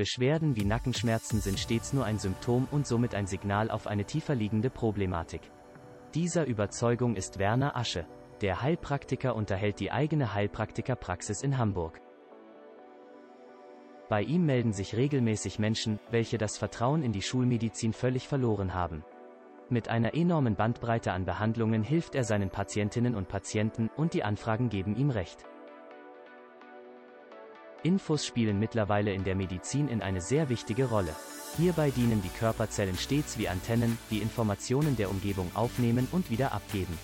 Beschwerden wie Nackenschmerzen sind stets nur ein Symptom und somit ein Signal auf eine tiefer liegende Problematik. Dieser Überzeugung ist Werner Asche. Der Heilpraktiker unterhält die eigene Heilpraktikerpraxis in Hamburg. Bei ihm melden sich regelmäßig Menschen, welche das Vertrauen in die Schulmedizin völlig verloren haben. Mit einer enormen Bandbreite an Behandlungen hilft er seinen Patientinnen und Patienten und die Anfragen geben ihm recht. Infos spielen mittlerweile in der Medizin in eine sehr wichtige Rolle. Hierbei dienen die Körperzellen stets wie Antennen, die Informationen der Umgebung aufnehmen und wieder abgeben.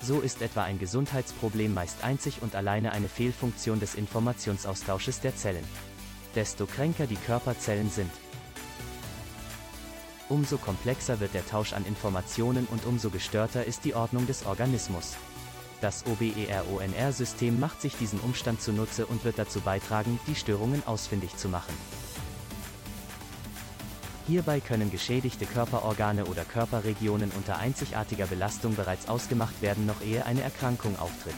So ist etwa ein Gesundheitsproblem meist einzig und alleine eine Fehlfunktion des Informationsaustausches der Zellen. Desto kränker die Körperzellen sind, umso komplexer wird der Tausch an Informationen und umso gestörter ist die Ordnung des Organismus. Das OBERONR-System macht sich diesen Umstand zunutze und wird dazu beitragen, die Störungen ausfindig zu machen. Hierbei können geschädigte Körperorgane oder Körperregionen unter einzigartiger Belastung bereits ausgemacht werden, noch ehe eine Erkrankung auftritt.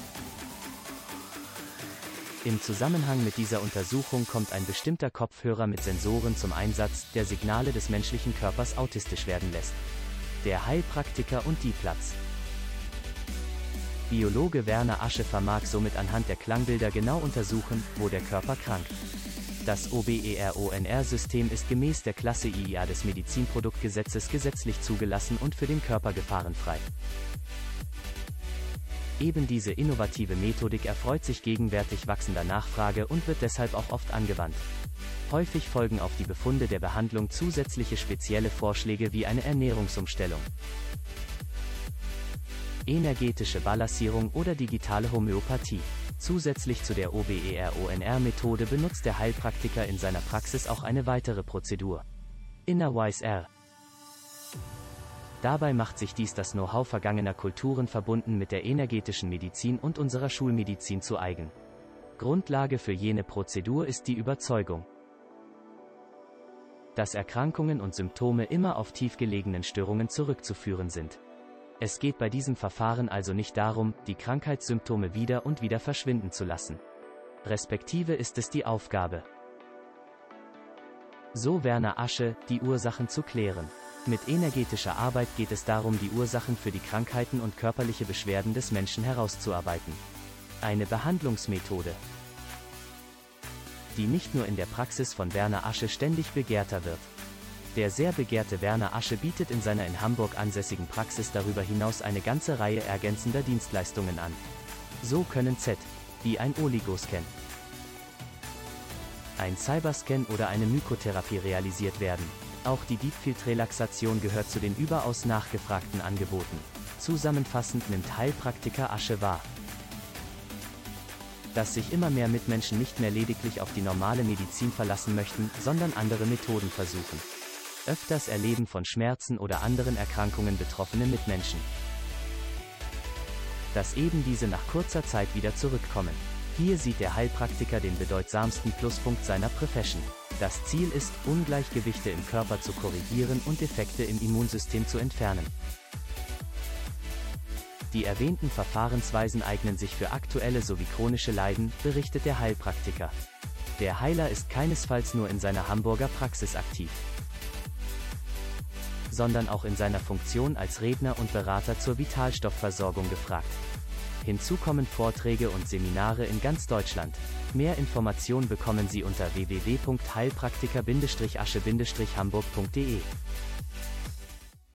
Im Zusammenhang mit dieser Untersuchung kommt ein bestimmter Kopfhörer mit Sensoren zum Einsatz, der Signale des menschlichen Körpers autistisch werden lässt. Der Heilpraktiker und die Platz. Biologe Werner Asche vermag somit anhand der Klangbilder genau untersuchen, wo der Körper krankt. Das OBERONR-System ist gemäß der Klasse IIA des Medizinproduktgesetzes gesetzlich zugelassen und für den Körper gefahrenfrei. Eben diese innovative Methodik erfreut sich gegenwärtig wachsender Nachfrage und wird deshalb auch oft angewandt. Häufig folgen auf die Befunde der Behandlung zusätzliche spezielle Vorschläge wie eine Ernährungsumstellung energetische Balancierung oder digitale Homöopathie. Zusätzlich zu der OBERONR-Methode benutzt der Heilpraktiker in seiner Praxis auch eine weitere Prozedur. Innerwise R. Dabei macht sich dies das Know-how vergangener Kulturen verbunden mit der energetischen Medizin und unserer Schulmedizin zu eigen. Grundlage für jene Prozedur ist die Überzeugung, dass Erkrankungen und Symptome immer auf tiefgelegenen Störungen zurückzuführen sind. Es geht bei diesem Verfahren also nicht darum, die Krankheitssymptome wieder und wieder verschwinden zu lassen. Respektive ist es die Aufgabe. So Werner Asche, die Ursachen zu klären. Mit energetischer Arbeit geht es darum, die Ursachen für die Krankheiten und körperliche Beschwerden des Menschen herauszuarbeiten. Eine Behandlungsmethode, die nicht nur in der Praxis von Werner Asche ständig begehrter wird. Der sehr begehrte Werner Asche bietet in seiner in Hamburg ansässigen Praxis darüber hinaus eine ganze Reihe ergänzender Dienstleistungen an. So können Z, wie ein Oligoscan, ein Cyberscan oder eine Mykotherapie realisiert werden. Auch die Deepfield-Relaxation gehört zu den überaus nachgefragten Angeboten. Zusammenfassend nimmt Heilpraktiker Asche wahr, dass sich immer mehr Mitmenschen nicht mehr lediglich auf die normale Medizin verlassen möchten, sondern andere Methoden versuchen öfters Erleben von Schmerzen oder anderen Erkrankungen betroffene Mitmenschen. Dass eben diese nach kurzer Zeit wieder zurückkommen. Hier sieht der Heilpraktiker den bedeutsamsten Pluspunkt seiner Profession. Das Ziel ist, Ungleichgewichte im Körper zu korrigieren und Defekte im Immunsystem zu entfernen. Die erwähnten Verfahrensweisen eignen sich für aktuelle sowie chronische Leiden, berichtet der Heilpraktiker. Der Heiler ist keinesfalls nur in seiner Hamburger Praxis aktiv sondern auch in seiner Funktion als Redner und Berater zur Vitalstoffversorgung gefragt. Hinzu kommen Vorträge und Seminare in ganz Deutschland. Mehr Informationen bekommen Sie unter www.heilpraktiker-asche-hamburg.de.